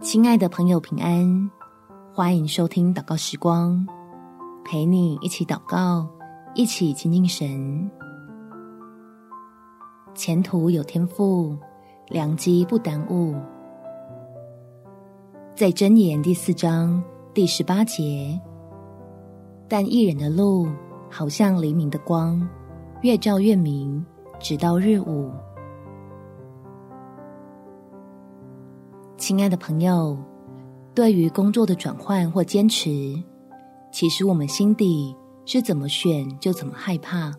亲爱的朋友，平安！欢迎收听祷告时光，陪你一起祷告，一起亲近神。前途有天赋，良机不耽误。在箴言第四章第十八节，但义人的路好像黎明的光，越照越明，直到日午。亲爱的朋友，对于工作的转换或坚持，其实我们心底是怎么选就怎么害怕。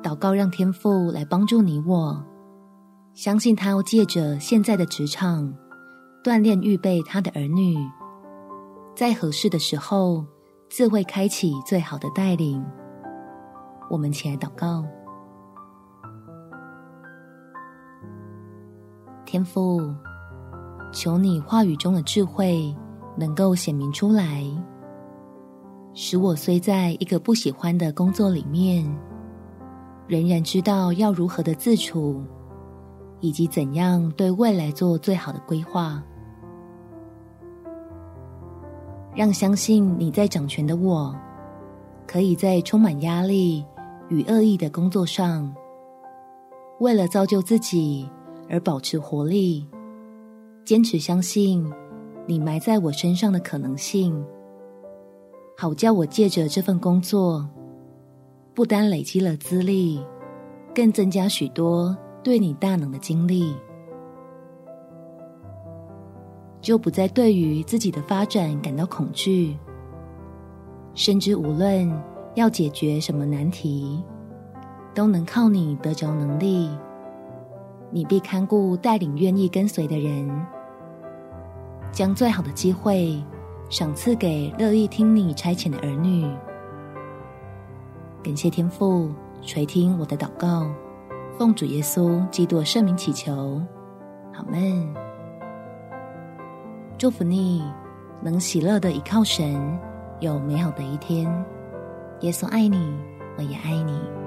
祷告让天父来帮助你我，相信他要借着现在的职场锻炼预备他的儿女，在合适的时候自会开启最好的带领。我们起来祷告，天父。求你话语中的智慧能够显明出来，使我虽在一个不喜欢的工作里面，仍然知道要如何的自处，以及怎样对未来做最好的规划。让相信你在掌权的我，可以在充满压力与恶意的工作上，为了造就自己而保持活力。坚持相信你埋在我身上的可能性，好叫我借着这份工作，不单累积了资历，更增加许多对你大能的经历，就不再对于自己的发展感到恐惧，甚至无论要解决什么难题，都能靠你得着能力。你必看顾带领愿意跟随的人，将最好的机会赏赐给乐意听你差遣的儿女。感谢天父垂听我的祷告，奉主耶稣基督圣名祈求，阿们。祝福你能喜乐的依靠神，有美好的一天。耶稣爱你，我也爱你。